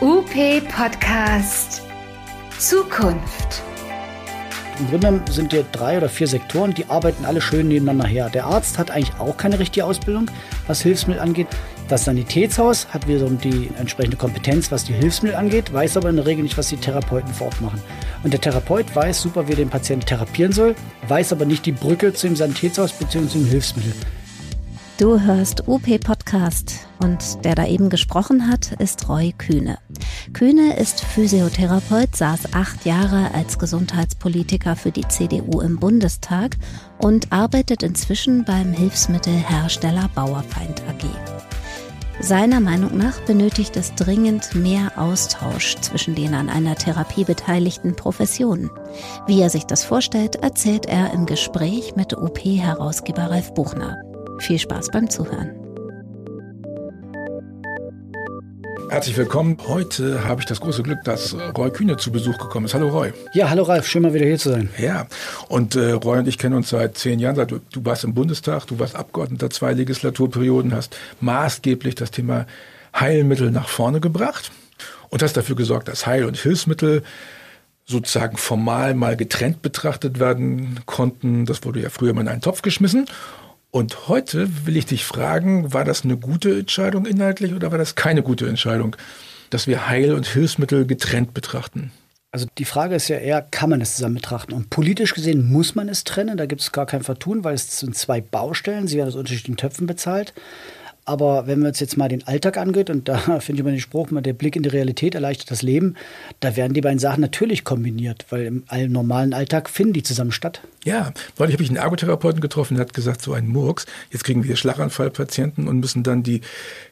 UP Podcast Zukunft. Im Grunde sind hier drei oder vier Sektoren, die arbeiten alle schön nebeneinander her. Der Arzt hat eigentlich auch keine richtige Ausbildung, was Hilfsmittel angeht. Das Sanitätshaus hat wiederum die entsprechende Kompetenz, was die Hilfsmittel angeht, weiß aber in der Regel nicht, was die Therapeuten vor Ort machen. Und der Therapeut weiß super, wie er den Patienten therapieren soll, weiß aber nicht die Brücke zu dem Sanitätshaus bzw. zum Hilfsmittel. Du hörst UP Podcast und der da eben gesprochen hat, ist Roy Kühne. Kühne ist Physiotherapeut, saß acht Jahre als Gesundheitspolitiker für die CDU im Bundestag und arbeitet inzwischen beim Hilfsmittelhersteller Bauerfeind AG. Seiner Meinung nach benötigt es dringend mehr Austausch zwischen den an einer Therapie beteiligten Professionen. Wie er sich das vorstellt, erzählt er im Gespräch mit UP-Herausgeber Ralf Buchner. Viel Spaß beim Zuhören. Herzlich willkommen. Heute habe ich das große Glück, dass Roy Kühne zu Besuch gekommen ist. Hallo Roy. Ja, hallo Ralf, schön mal wieder hier zu sein. Ja, und äh, Roy und ich kennen uns seit zehn Jahren. Du, du warst im Bundestag, du warst Abgeordneter zwei Legislaturperioden, hast maßgeblich das Thema Heilmittel nach vorne gebracht und hast dafür gesorgt, dass Heil- und Hilfsmittel sozusagen formal mal getrennt betrachtet werden konnten. Das wurde ja früher mal in einen Topf geschmissen. Und heute will ich dich fragen, war das eine gute Entscheidung inhaltlich oder war das keine gute Entscheidung, dass wir Heil- und Hilfsmittel getrennt betrachten? Also die Frage ist ja eher, kann man es zusammen betrachten? Und politisch gesehen muss man es trennen, da gibt es gar kein Vertun, weil es sind zwei Baustellen, sie werden aus unterschiedlichen Töpfen bezahlt. Aber wenn wir uns jetzt mal den Alltag angeht, und da finde ich immer den Spruch, der Blick in die Realität erleichtert das Leben, da werden die beiden Sachen natürlich kombiniert, weil im normalen Alltag finden die zusammen statt. Ja, weil ich habe ich einen Ergotherapeuten getroffen, der hat gesagt, so ein Murks, jetzt kriegen wir Schlaganfallpatienten und müssen dann die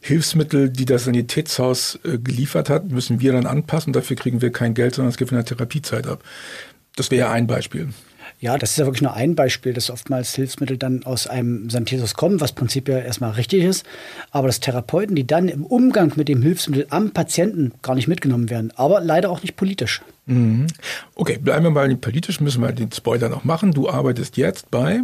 Hilfsmittel, die das Sanitätshaus äh, geliefert hat, müssen wir dann anpassen. Dafür kriegen wir kein Geld, sondern es gibt der Therapiezeit ab. Das wäre ein Beispiel. Ja, das ist ja wirklich nur ein Beispiel, dass oftmals Hilfsmittel dann aus einem Sanitätshaus kommen, was prinzipiell erstmal richtig ist. Aber dass Therapeuten, die dann im Umgang mit dem Hilfsmittel am Patienten gar nicht mitgenommen werden, aber leider auch nicht politisch. Mhm. Okay, bleiben wir mal politisch, müssen wir den Spoiler noch machen. Du arbeitest jetzt bei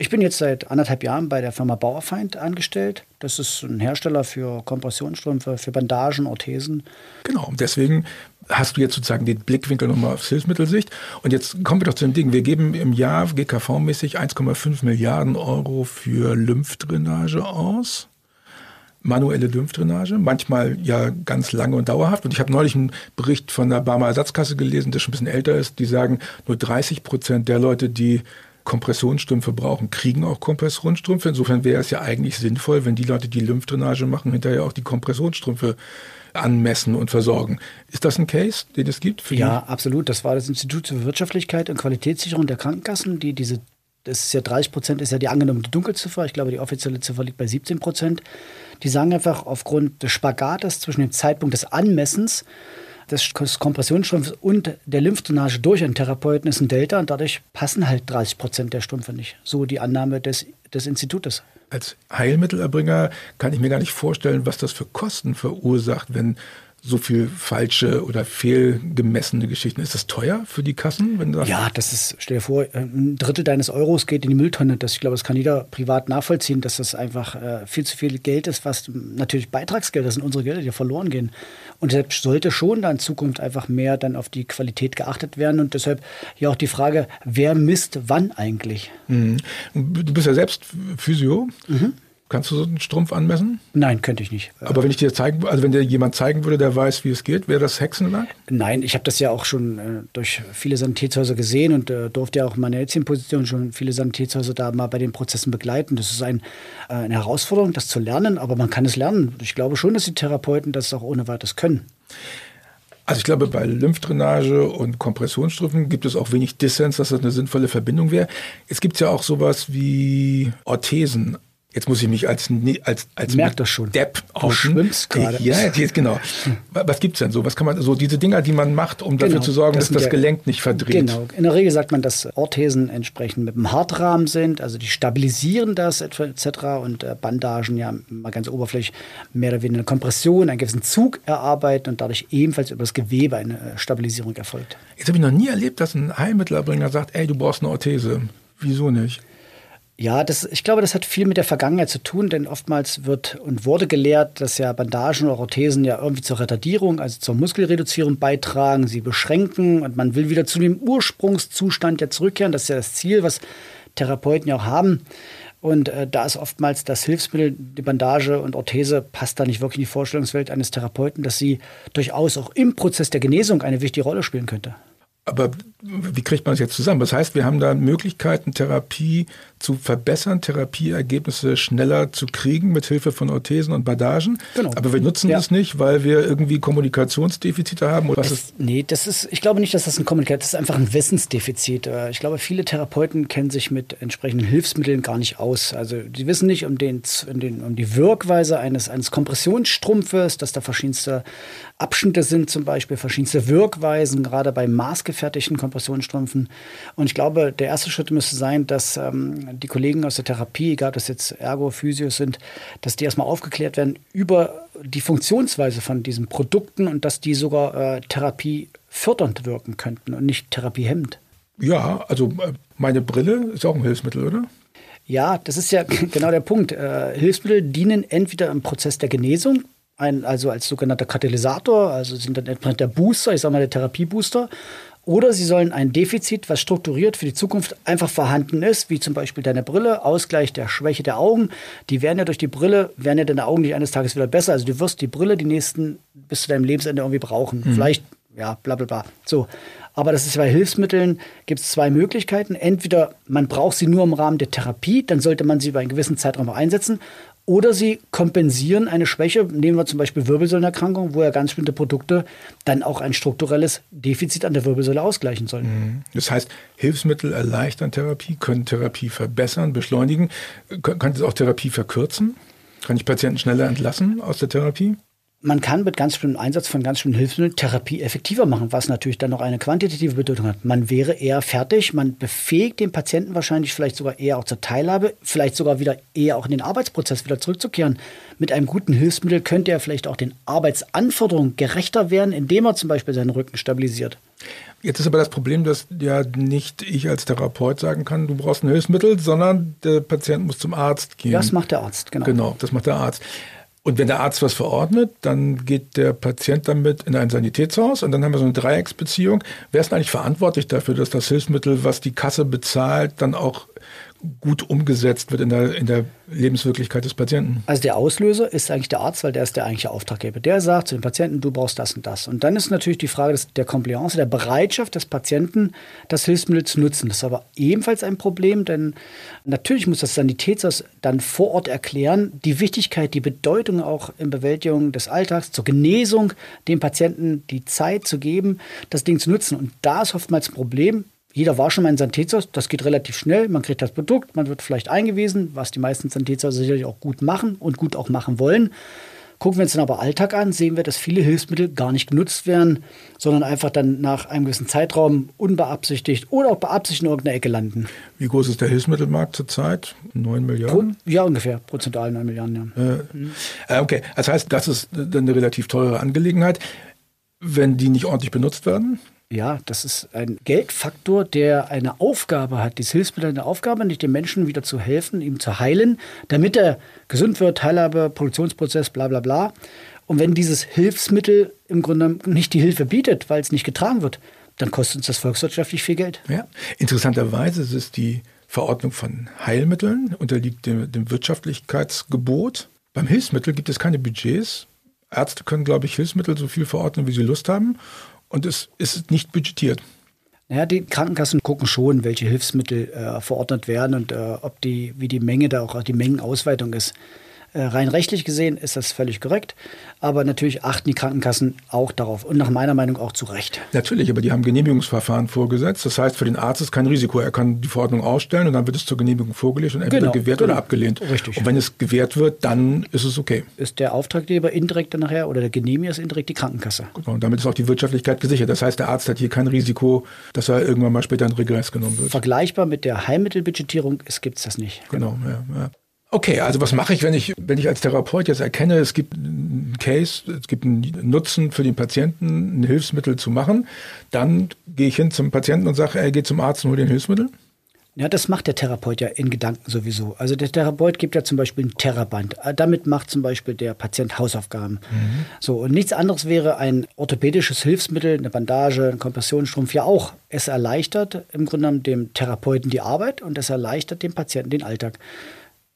ich bin jetzt seit anderthalb Jahren bei der Firma Bauerfeind angestellt. Das ist ein Hersteller für Kompressionsstrümpfe, für Bandagen, Orthesen. Genau, und deswegen hast du jetzt sozusagen den Blickwinkel nochmal aufs Hilfsmittelsicht. Und jetzt kommen wir doch zu dem Ding. Wir geben im Jahr GKV-mäßig 1,5 Milliarden Euro für Lymphdrainage aus. Manuelle Lymphdrainage, manchmal ja ganz lange und dauerhaft. Und ich habe neulich einen Bericht von der Barmer Ersatzkasse gelesen, der schon ein bisschen älter ist. Die sagen, nur 30 Prozent der Leute, die Kompressionsstrümpfe brauchen, kriegen auch Kompressionsstrümpfe. Insofern wäre es ja eigentlich sinnvoll, wenn die Leute, die Lymphdrainage machen, hinterher auch die Kompressionsstrümpfe anmessen und versorgen. Ist das ein Case, den es gibt? ja, absolut. Das war das Institut für Wirtschaftlichkeit und Qualitätssicherung der Krankenkassen, die diese, das ist ja 30 Prozent, ist ja die angenommene Dunkelziffer. Ich glaube, die offizielle Ziffer liegt bei 17 Prozent. Die sagen einfach aufgrund des Spagates zwischen dem Zeitpunkt des Anmessens des Kompressionsstrumpfs und der Lymphdrainage durch einen Therapeuten ist ein Delta und dadurch passen halt 30 Prozent der Strümpfe nicht. So die Annahme des, des Institutes. Als Heilmittelerbringer kann ich mir gar nicht vorstellen, was das für Kosten verursacht, wenn so viel falsche oder fehlgemessene Geschichten. Ist das teuer für die Kassen? Wenn das ja, das ist, stell dir vor, ein Drittel deines Euros geht in die Mülltonne. Das, ich glaube, das kann jeder privat nachvollziehen, dass das einfach äh, viel zu viel Geld ist, was natürlich Beitragsgelder das sind unsere Gelder, die verloren gehen. Und deshalb sollte schon da in Zukunft einfach mehr dann auf die Qualität geachtet werden. Und deshalb ja auch die Frage, wer misst wann eigentlich? Mhm. Du bist ja selbst Physio. Mhm. Kannst du so einen Strumpf anmessen? Nein, könnte ich nicht. Aber wenn ich dir zeigen, also wenn dir jemand zeigen würde, der weiß, wie es geht, wäre das Hexenwerk? Nein, ich habe das ja auch schon äh, durch viele Sanitätshäuser gesehen und äh, durfte ja auch in meiner jetzigen Position schon viele Sanitätshäuser da mal bei den Prozessen begleiten. Das ist ein, äh, eine Herausforderung, das zu lernen, aber man kann es lernen. Ich glaube schon, dass die Therapeuten das auch ohne weiteres können. Also ich glaube, bei Lymphdrainage und Kompressionsstrümpfen gibt es auch wenig Dissens, dass das eine sinnvolle Verbindung wäre. Es gibt ja auch sowas wie Orthesen. Jetzt muss ich mich als als als Merk das schon. Depp Du schwimmst gerade. Ja, jetzt genau. Was gibt's denn so? Was kann man so diese Dinger, die man macht, um dafür genau, zu sorgen, das dass das Gelenk nicht verdreht? Genau. In der Regel sagt man, dass Orthesen entsprechend mit einem Hartrahmen sind, also die stabilisieren das etc. und äh, Bandagen ja mal ganz oberflächlich mehr oder weniger eine Kompression, einen gewissen Zug erarbeiten und dadurch ebenfalls über das Gewebe eine äh, Stabilisierung erfolgt. Jetzt habe ich noch nie erlebt, dass ein Heilmittelerbringer sagt, ey, du brauchst eine Orthese. Wieso nicht? Ja, das, ich glaube, das hat viel mit der Vergangenheit zu tun, denn oftmals wird und wurde gelehrt, dass ja Bandagen oder Orthesen ja irgendwie zur Retardierung, also zur Muskelreduzierung beitragen, sie beschränken und man will wieder zu dem Ursprungszustand ja zurückkehren. Das ist ja das Ziel, was Therapeuten ja auch haben. Und äh, da ist oftmals das Hilfsmittel, die Bandage und Orthese, passt da nicht wirklich in die Vorstellungswelt eines Therapeuten, dass sie durchaus auch im Prozess der Genesung eine wichtige Rolle spielen könnte. Aber wie kriegt man das jetzt zusammen? Das heißt, wir haben da Möglichkeiten, Therapie zu verbessern, Therapieergebnisse schneller zu kriegen mit Hilfe von Orthesen und Bandagen. Genau. Aber wir nutzen ja. das nicht, weil wir irgendwie Kommunikationsdefizite haben. Oder was es, ist? Nee, das ist, ich glaube nicht, dass das ein Kommunikation, das ist einfach ein Wissensdefizit. Äh, ich glaube, viele Therapeuten kennen sich mit entsprechenden Hilfsmitteln gar nicht aus. Also die wissen nicht um, den, um die Wirkweise eines, eines Kompressionsstrumpfes, dass da verschiedenste Abschnitte sind, zum Beispiel verschiedenste Wirkweisen, gerade bei maßgefertigten Kompressionsstrümpfen. Und ich glaube, der erste Schritt müsste sein, dass ähm, die Kollegen aus der Therapie, egal ob das jetzt Ergo, Physios sind, dass die erstmal aufgeklärt werden über die Funktionsweise von diesen Produkten und dass die sogar äh, Therapie fördernd wirken könnten und nicht therapiehemmend. Ja, also äh, meine Brille ist auch ein Hilfsmittel, oder? Ja, das ist ja genau der Punkt. Äh, Hilfsmittel dienen entweder im Prozess der Genesung, ein, also als sogenannter Katalysator, also sind dann der Booster, ich sage mal der Therapiebooster, oder sie sollen ein Defizit, was strukturiert für die Zukunft einfach vorhanden ist, wie zum Beispiel deine Brille, Ausgleich der Schwäche der Augen. Die werden ja durch die Brille, werden ja deine Augen nicht eines Tages wieder besser. Also du wirst die Brille die nächsten bis zu deinem Lebensende irgendwie brauchen. Mhm. Vielleicht, ja, bla bla bla. So. Aber das ist bei Hilfsmitteln, gibt es zwei Möglichkeiten. Entweder man braucht sie nur im Rahmen der Therapie, dann sollte man sie über einen gewissen Zeitraum auch einsetzen. Oder sie kompensieren eine Schwäche, nehmen wir zum Beispiel Wirbelsäulenerkrankung, wo ja ganz bestimmte Produkte dann auch ein strukturelles Defizit an der Wirbelsäule ausgleichen sollen. Mhm. Das heißt, Hilfsmittel erleichtern Therapie, können Therapie verbessern, beschleunigen. Kann es auch Therapie verkürzen? Kann ich Patienten schneller entlassen aus der Therapie? Man kann mit ganz bestimmten Einsatz von ganz bestimmten Hilfsmitteln Therapie effektiver machen, was natürlich dann noch eine quantitative Bedeutung hat. Man wäre eher fertig, man befähigt den Patienten wahrscheinlich vielleicht sogar eher auch zur Teilhabe, vielleicht sogar wieder eher auch in den Arbeitsprozess wieder zurückzukehren. Mit einem guten Hilfsmittel könnte er vielleicht auch den Arbeitsanforderungen gerechter werden, indem er zum Beispiel seinen Rücken stabilisiert. Jetzt ist aber das Problem, dass ja nicht ich als Therapeut sagen kann, du brauchst ein Hilfsmittel, sondern der Patient muss zum Arzt gehen. Das macht der Arzt, genau. Genau, das macht der Arzt. Und wenn der Arzt was verordnet, dann geht der Patient damit in ein Sanitätshaus und dann haben wir so eine Dreiecksbeziehung. Wer ist eigentlich verantwortlich dafür, dass das Hilfsmittel, was die Kasse bezahlt, dann auch gut umgesetzt wird in der, in der Lebenswirklichkeit des Patienten. Also der Auslöser ist eigentlich der Arzt, weil der ist der eigentliche Auftraggeber. Der sagt zu dem Patienten, du brauchst das und das. Und dann ist natürlich die Frage des, der Compliance, der Bereitschaft des Patienten, das Hilfsmittel zu nutzen. Das ist aber ebenfalls ein Problem, denn natürlich muss das Sanitätshaus dann vor Ort erklären, die Wichtigkeit, die Bedeutung auch in Bewältigung des Alltags, zur Genesung, dem Patienten die Zeit zu geben, das Ding zu nutzen. Und da ist oftmals ein Problem, jeder war schon mal in Sanitätshaus, das geht relativ schnell, man kriegt das Produkt, man wird vielleicht eingewiesen, was die meisten Sanitätshäuser sicherlich auch gut machen und gut auch machen wollen. Gucken wir uns dann aber Alltag an, sehen wir, dass viele Hilfsmittel gar nicht genutzt werden, sondern einfach dann nach einem gewissen Zeitraum unbeabsichtigt oder auch beabsichtigt in irgendeiner Ecke landen. Wie groß ist der Hilfsmittelmarkt zurzeit? 9 Milliarden? Pro, ja, ungefähr, prozentual 9 Milliarden, ja. Äh, mhm. Okay, das heißt, das ist dann eine relativ teure Angelegenheit. Wenn die nicht ordentlich benutzt werden, ja, das ist ein Geldfaktor, der eine Aufgabe hat. Dieses Hilfsmittel hat eine Aufgabe, nicht dem Menschen wieder zu helfen, ihm zu heilen, damit er gesund wird, Teilhabe, Produktionsprozess, bla bla bla. Und wenn dieses Hilfsmittel im Grunde nicht die Hilfe bietet, weil es nicht getragen wird, dann kostet uns das volkswirtschaftlich viel Geld. Ja, interessanterweise ist es die Verordnung von Heilmitteln, unterliegt dem, dem Wirtschaftlichkeitsgebot. Beim Hilfsmittel gibt es keine Budgets. Ärzte können, glaube ich, Hilfsmittel so viel verordnen, wie sie Lust haben und es ist nicht budgetiert. Ja, die Krankenkassen gucken schon, welche Hilfsmittel äh, verordnet werden und äh, ob die, wie die Menge da auch die Mengenausweitung ist. Äh, rein rechtlich gesehen ist das völlig korrekt, aber natürlich achten die Krankenkassen auch darauf und nach meiner Meinung auch zu Recht. Natürlich, aber die haben Genehmigungsverfahren vorgesetzt. Das heißt, für den Arzt ist kein Risiko. Er kann die Verordnung ausstellen und dann wird es zur Genehmigung vorgelegt und entweder genau, gewährt genau. oder abgelehnt. Richtig. Und wenn es gewährt wird, dann ist es okay. Ist der Auftraggeber indirekt dann nachher oder der Genehmiger ist indirekt die Krankenkasse. Genau, und damit ist auch die Wirtschaftlichkeit gesichert. Das heißt, der Arzt hat hier kein Risiko, dass er irgendwann mal später in Regress genommen wird. Vergleichbar mit der Heilmittelbudgetierung gibt es das nicht. Genau, ja, ja. Okay, also was mache ich, wenn ich, wenn ich als Therapeut jetzt erkenne, es gibt einen Case, es gibt einen Nutzen für den Patienten, ein Hilfsmittel zu machen, dann gehe ich hin zum Patienten und sage, er geht zum Arzt und hol den Hilfsmittel? Ja, das macht der Therapeut ja in Gedanken sowieso. Also der Therapeut gibt ja zum Beispiel ein Theraband. Äh, damit macht zum Beispiel der Patient Hausaufgaben. Mhm. So, und nichts anderes wäre ein orthopädisches Hilfsmittel, eine Bandage, ein Kompressionsstrumpf ja auch. Es erleichtert im Grunde genommen dem Therapeuten die Arbeit und es erleichtert dem Patienten den Alltag.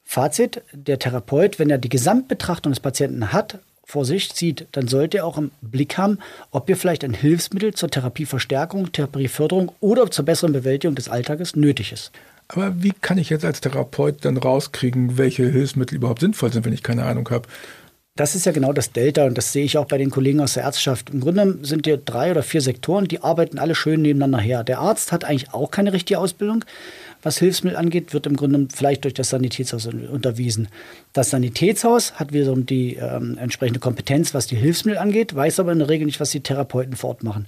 Fazit, der Therapeut, wenn er die Gesamtbetrachtung des Patienten hat, vor sich sieht, dann sollte er auch im Blick haben, ob hier vielleicht ein Hilfsmittel zur Therapieverstärkung, Therapieförderung oder zur besseren Bewältigung des Alltages nötig ist. Aber wie kann ich jetzt als Therapeut dann rauskriegen, welche Hilfsmittel überhaupt sinnvoll sind, wenn ich keine Ahnung habe? Das ist ja genau das Delta und das sehe ich auch bei den Kollegen aus der Ärzteschaft. Im Grunde sind hier drei oder vier Sektoren, die arbeiten alle schön nebeneinander her. Der Arzt hat eigentlich auch keine richtige Ausbildung was Hilfsmittel angeht, wird im Grunde vielleicht durch das Sanitätshaus unterwiesen. Das Sanitätshaus hat wiederum die ähm, entsprechende Kompetenz, was die Hilfsmittel angeht, weiß aber in der Regel nicht, was die Therapeuten vor Ort machen.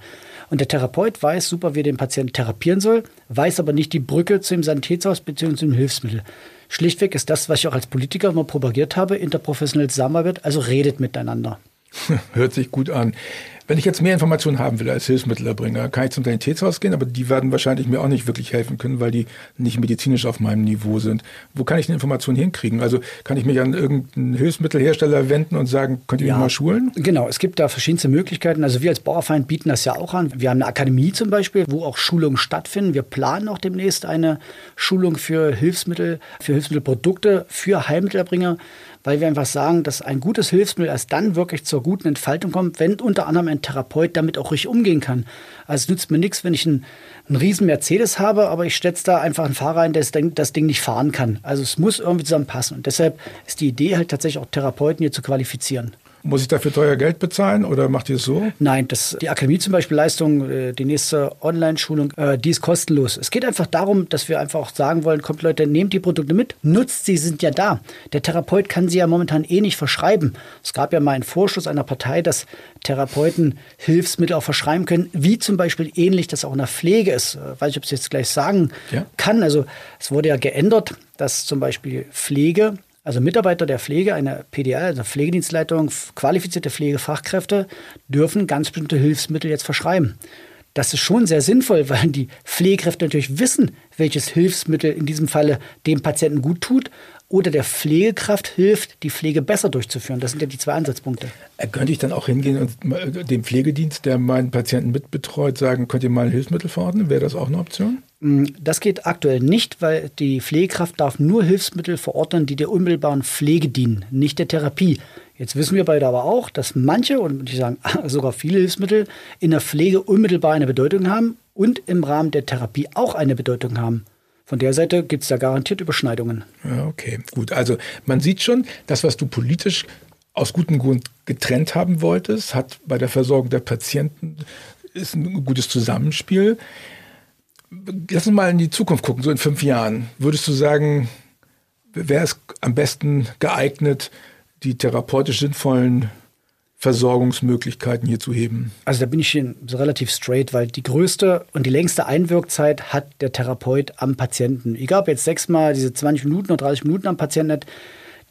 Und der Therapeut weiß super, wie er den Patienten therapieren soll, weiß aber nicht die Brücke zum Sanitätshaus bzw. zum Hilfsmittel. Schlichtweg ist das, was ich auch als Politiker immer propagiert habe, interprofessionelle Zusammenarbeit, also redet miteinander. Hört sich gut an. Wenn ich jetzt mehr Informationen haben will als Hilfsmittelerbringer, kann ich zum Sanitätshaus gehen, aber die werden wahrscheinlich mir auch nicht wirklich helfen können, weil die nicht medizinisch auf meinem Niveau sind. Wo kann ich eine Information hinkriegen? Also kann ich mich an irgendeinen Hilfsmittelhersteller wenden und sagen, könnt ihr ja, mich mal schulen? Genau, es gibt da verschiedenste Möglichkeiten. Also wir als Bauerverein bieten das ja auch an. Wir haben eine Akademie zum Beispiel, wo auch Schulungen stattfinden. Wir planen auch demnächst eine Schulung für Hilfsmittel, für Hilfsmittelprodukte, für Heilmittelerbringer weil wir einfach sagen, dass ein gutes Hilfsmittel erst dann wirklich zur guten Entfaltung kommt, wenn unter anderem ein Therapeut damit auch richtig umgehen kann. Also es nützt mir nichts, wenn ich einen, einen riesen Mercedes habe, aber ich setze da einfach einen Fahrer ein, der das Ding nicht fahren kann. Also es muss irgendwie zusammenpassen. Und deshalb ist die Idee halt tatsächlich auch Therapeuten hier zu qualifizieren. Muss ich dafür teuer Geld bezahlen oder macht ihr es so? Nein, das, die Akademie zum Beispiel Leistung, äh, die nächste Online-Schulung, äh, die ist kostenlos. Es geht einfach darum, dass wir einfach auch sagen wollen, kommt Leute, nehmt die Produkte mit, nutzt sie, sind ja da. Der Therapeut kann sie ja momentan eh nicht verschreiben. Es gab ja mal einen Vorschuss einer Partei, dass Therapeuten Hilfsmittel auch verschreiben können, wie zum Beispiel ähnlich das auch in der Pflege ist. Äh, weiß ich, ob ich es jetzt gleich sagen ja. kann. Also es wurde ja geändert, dass zum Beispiel Pflege also Mitarbeiter der Pflege, eine PDL, also Pflegedienstleitung, qualifizierte Pflegefachkräfte dürfen ganz bestimmte Hilfsmittel jetzt verschreiben. Das ist schon sehr sinnvoll, weil die Pflegekräfte natürlich wissen, welches Hilfsmittel in diesem Falle dem Patienten gut tut oder der Pflegekraft hilft, die Pflege besser durchzuführen. Das sind ja die zwei Ansatzpunkte. Äh, könnte ich dann auch hingehen und dem Pflegedienst, der meinen Patienten mitbetreut, sagen, könnt ihr mal ein Hilfsmittel verordnen? Wäre das auch eine Option? Mm, das geht aktuell nicht, weil die Pflegekraft darf nur Hilfsmittel verordnen, die der unmittelbaren Pflege dienen, nicht der Therapie. Jetzt wissen wir beide aber auch, dass manche, und ich sagen sogar viele Hilfsmittel, in der Pflege unmittelbar eine Bedeutung haben und im Rahmen der Therapie auch eine Bedeutung haben. Von der Seite gibt es da garantiert Überschneidungen. Ja, okay, gut. Also man sieht schon, das, was du politisch aus gutem Grund getrennt haben wolltest, hat bei der Versorgung der Patienten ist ein gutes Zusammenspiel. Lass uns mal in die Zukunft gucken, so in fünf Jahren. Würdest du sagen, wer ist am besten geeignet, die therapeutisch sinnvollen Versorgungsmöglichkeiten hier zu heben? Also da bin ich relativ straight, weil die größte und die längste Einwirkzeit hat der Therapeut am Patienten. Egal ob jetzt sechsmal diese 20 Minuten oder 30 Minuten am Patienten hat,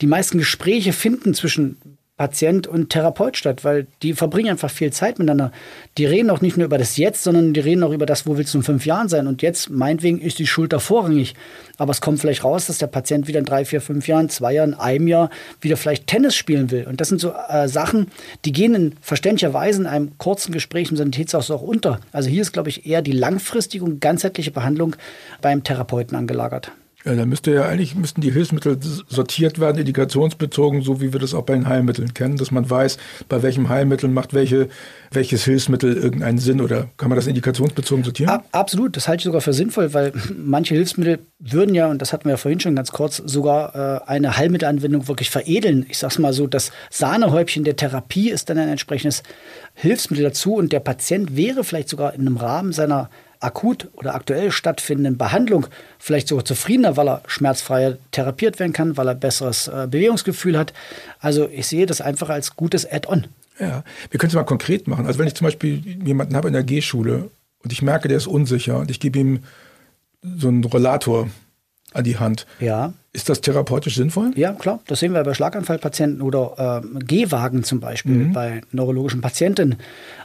die meisten Gespräche finden zwischen Patient und Therapeut statt, weil die verbringen einfach viel Zeit miteinander. Die reden auch nicht nur über das Jetzt, sondern die reden auch über das, wo willst du in fünf Jahren sein. Und jetzt, meinetwegen, ist die Schulter vorrangig. Aber es kommt vielleicht raus, dass der Patient wieder in drei, vier, fünf Jahren, zwei Jahren, einem Jahr wieder vielleicht Tennis spielen will. Und das sind so äh, Sachen, die gehen in verständlicher Weise in einem kurzen Gespräch im Sanitätshaus auch unter. Also hier ist, glaube ich, eher die langfristige und ganzheitliche Behandlung beim Therapeuten angelagert. Ja, da müsste ja eigentlich müssten die Hilfsmittel sortiert werden, indikationsbezogen, so wie wir das auch bei den Heilmitteln kennen, dass man weiß, bei welchem Heilmittel macht welche, welches Hilfsmittel irgendeinen Sinn oder kann man das indikationsbezogen sortieren? Ab, absolut, das halte ich sogar für sinnvoll, weil manche Hilfsmittel würden ja, und das hatten wir ja vorhin schon ganz kurz, sogar äh, eine Heilmittelanwendung wirklich veredeln. Ich sag's mal so, das Sahnehäubchen der Therapie ist dann ein entsprechendes Hilfsmittel dazu und der Patient wäre vielleicht sogar in einem Rahmen seiner akut oder aktuell stattfindenden Behandlung vielleicht sogar zufriedener, weil er schmerzfreier therapiert werden kann, weil er besseres äh, Bewegungsgefühl hat. Also ich sehe das einfach als gutes Add-on. Ja, wir können es mal konkret machen. Also wenn ich zum Beispiel jemanden habe in der G-Schule und ich merke, der ist unsicher und ich gebe ihm so einen Rollator an die Hand. Ja. Ist das therapeutisch sinnvoll? Ja, klar. Das sehen wir bei Schlaganfallpatienten oder äh, Gehwagen zum Beispiel mhm. bei neurologischen Patienten.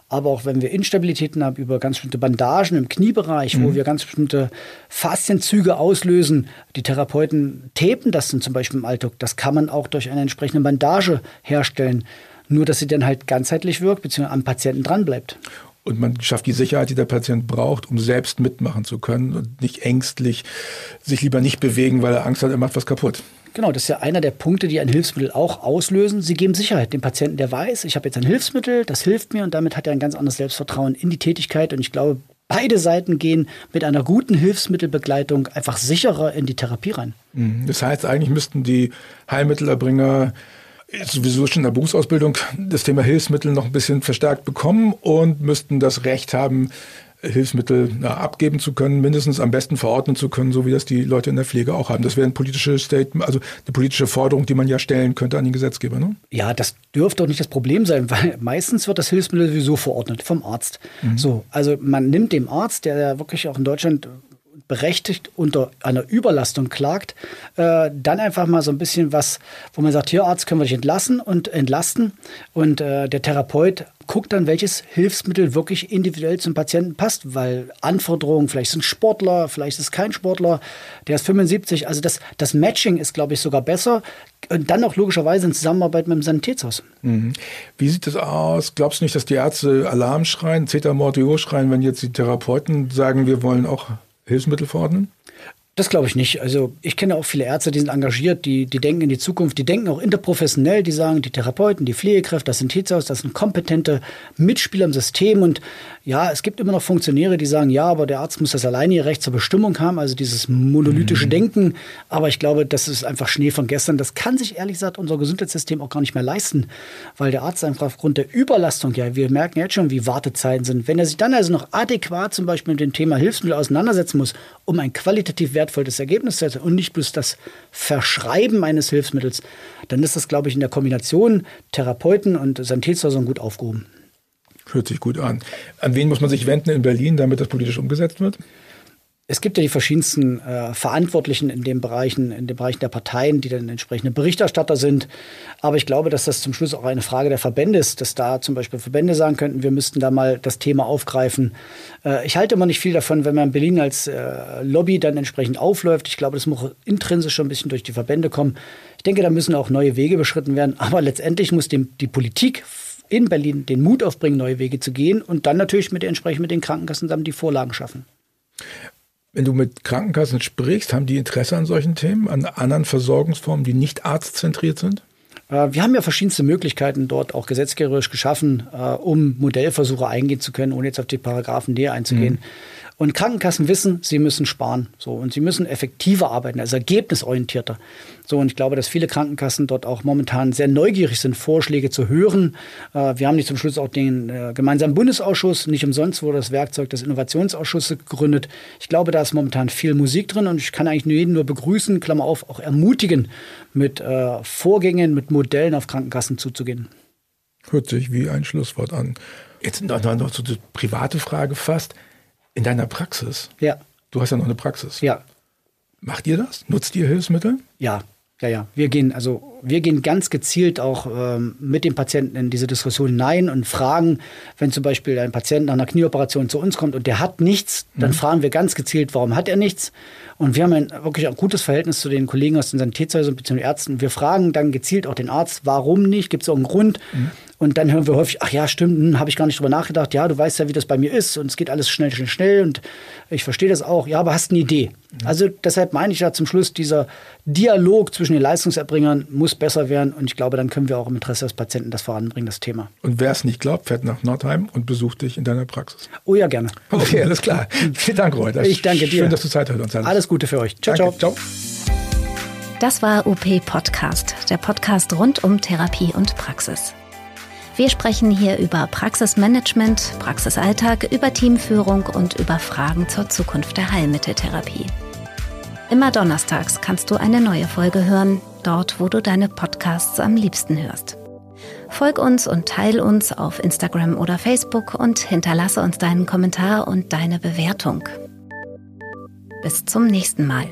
Aber auch wenn wir Instabilitäten haben über ganz bestimmte Bandagen im Kniebereich, mhm. wo wir ganz bestimmte Faszienzüge auslösen, die Therapeuten tapen das dann zum Beispiel im Alltag. Das kann man auch durch eine entsprechende Bandage herstellen. Nur, dass sie dann halt ganzheitlich wirkt, beziehungsweise am Patienten dranbleibt. Und man schafft die Sicherheit, die der Patient braucht, um selbst mitmachen zu können und nicht ängstlich sich lieber nicht bewegen, weil er Angst hat, er macht was kaputt. Genau, das ist ja einer der Punkte, die ein Hilfsmittel auch auslösen. Sie geben Sicherheit dem Patienten, der weiß, ich habe jetzt ein Hilfsmittel, das hilft mir und damit hat er ein ganz anderes Selbstvertrauen in die Tätigkeit. Und ich glaube, beide Seiten gehen mit einer guten Hilfsmittelbegleitung einfach sicherer in die Therapie rein. Mhm. Das heißt, eigentlich müssten die Heilmittelerbringer sowieso schon in der Berufsausbildung das Thema Hilfsmittel noch ein bisschen verstärkt bekommen und müssten das Recht haben, Hilfsmittel na, abgeben zu können, mindestens am besten verordnen zu können, so wie das die Leute in der Pflege auch haben. Das wäre ein politisches Statement, also eine politische Forderung, die man ja stellen könnte an den Gesetzgeber. Ne? Ja, das dürfte doch nicht das Problem sein, weil meistens wird das Hilfsmittel sowieso verordnet vom Arzt. Mhm. So, also man nimmt dem Arzt, der ja wirklich auch in Deutschland berechtigt unter einer Überlastung klagt, äh, dann einfach mal so ein bisschen was, wo man sagt, hier Arzt, können wir dich entlassen und entlasten. Und äh, der Therapeut guckt dann, welches Hilfsmittel wirklich individuell zum Patienten passt, weil Anforderungen, vielleicht sind Sportler, vielleicht ist kein Sportler, der ist 75. Also das, das Matching ist, glaube ich, sogar besser. Und dann auch logischerweise in Zusammenarbeit mit dem Sanitätshaus. Mhm. Wie sieht das aus? Glaubst du nicht, dass die Ärzte Alarm schreien, Zeta Mortio schreien, wenn jetzt die Therapeuten sagen, wir wollen auch Hilfsmittel verordnen? Das glaube ich nicht. Also ich kenne auch viele Ärzte, die sind engagiert, die, die denken in die Zukunft, die denken auch interprofessionell, die sagen, die Therapeuten, die Pflegekräfte, das sind Syntheshaus, das sind kompetente Mitspieler im System. Und ja, es gibt immer noch Funktionäre, die sagen, ja, aber der Arzt muss das alleine ihr Recht zur Bestimmung haben, also dieses monolithische mhm. Denken. Aber ich glaube, das ist einfach Schnee von gestern. Das kann sich ehrlich gesagt unser Gesundheitssystem auch gar nicht mehr leisten, weil der Arzt einfach aufgrund der Überlastung, ja, wir merken jetzt schon, wie Wartezeiten sind. Wenn er sich dann also noch adäquat zum Beispiel mit dem Thema Hilfsmittel auseinandersetzen muss, um ein qualitativ wertvolles Ergebnis zu und nicht bloß das Verschreiben eines Hilfsmittels, dann ist das, glaube ich, in der Kombination Therapeuten und Sanitätsversorgung gut aufgehoben. Hört sich gut an. An wen muss man sich wenden in Berlin, damit das politisch umgesetzt wird? Es gibt ja die verschiedensten äh, Verantwortlichen in den Bereichen, in den Bereichen der Parteien, die dann entsprechende Berichterstatter sind. Aber ich glaube, dass das zum Schluss auch eine Frage der Verbände ist, dass da zum Beispiel Verbände sagen könnten, wir müssten da mal das Thema aufgreifen. Äh, ich halte immer nicht viel davon, wenn man in Berlin als äh, Lobby dann entsprechend aufläuft. Ich glaube, das muss intrinsisch schon ein bisschen durch die Verbände kommen. Ich denke, da müssen auch neue Wege beschritten werden. Aber letztendlich muss dem, die Politik in Berlin den Mut aufbringen, neue Wege zu gehen und dann natürlich mit entsprechend mit den Krankenkassen zusammen die Vorlagen schaffen. Wenn du mit Krankenkassen sprichst, haben die Interesse an solchen Themen, an anderen Versorgungsformen, die nicht arztzentriert sind? Äh, wir haben ja verschiedenste Möglichkeiten dort auch gesetzgeberisch geschaffen, äh, um Modellversuche eingehen zu können, ohne jetzt auf die Paragraphen näher einzugehen. Mhm. Und Krankenkassen wissen, sie müssen sparen. So, und sie müssen effektiver arbeiten, also ergebnisorientierter. So, und ich glaube, dass viele Krankenkassen dort auch momentan sehr neugierig sind, Vorschläge zu hören. Äh, wir haben nicht zum Schluss auch den äh, gemeinsamen Bundesausschuss. Nicht umsonst wurde das Werkzeug des Innovationsausschusses gegründet. Ich glaube, da ist momentan viel Musik drin und ich kann eigentlich nur jeden nur begrüßen, Klammer auf, auch ermutigen, mit äh, Vorgängen, mit Modellen auf Krankenkassen zuzugehen. Hört sich wie ein Schlusswort an. Jetzt noch, noch, so eine private Frage fast. In deiner Praxis? Ja. Du hast ja noch eine Praxis. Ja. Macht ihr das? Nutzt ihr Hilfsmittel? Ja, ja, ja. Wir gehen, also wir gehen ganz gezielt auch ähm, mit dem Patienten in diese Diskussion hinein und fragen, wenn zum Beispiel ein Patient nach einer Knieoperation zu uns kommt und der hat nichts, dann mhm. fragen wir ganz gezielt, warum hat er nichts? Und wir haben ein wirklich ein gutes Verhältnis zu den Kollegen aus den Sanitätshäusern bzw. Ärzten. Wir fragen dann gezielt auch den Arzt, warum nicht? Gibt es auch einen Grund? Mhm. Und dann hören wir häufig, ach ja, stimmt, hm, habe ich gar nicht drüber nachgedacht. Ja, du weißt ja, wie das bei mir ist und es geht alles schnell, schnell, schnell und ich verstehe das auch. Ja, aber hast eine Idee. Mhm. Also deshalb meine ich ja zum Schluss, dieser Dialog zwischen den Leistungserbringern muss besser werden und ich glaube, dann können wir auch im Interesse des Patienten das voranbringen, das Thema. Und wer es nicht glaubt, fährt nach Nordheim und besucht dich in deiner Praxis. Oh ja, gerne. Okay, alles klar. Vielen Dank, Roy. Ich danke dir. Schön, dass du Zeit hast. Alles Gute für euch. Ciao, danke. ciao. Ciao. Das war UP Podcast, der Podcast rund um Therapie und Praxis. Wir sprechen hier über Praxismanagement, Praxisalltag, über Teamführung und über Fragen zur Zukunft der Heilmitteltherapie. Immer donnerstags kannst du eine neue Folge hören, dort wo du deine Podcasts am liebsten hörst. Folg uns und teil uns auf Instagram oder Facebook und hinterlasse uns deinen Kommentar und deine Bewertung. Bis zum nächsten Mal.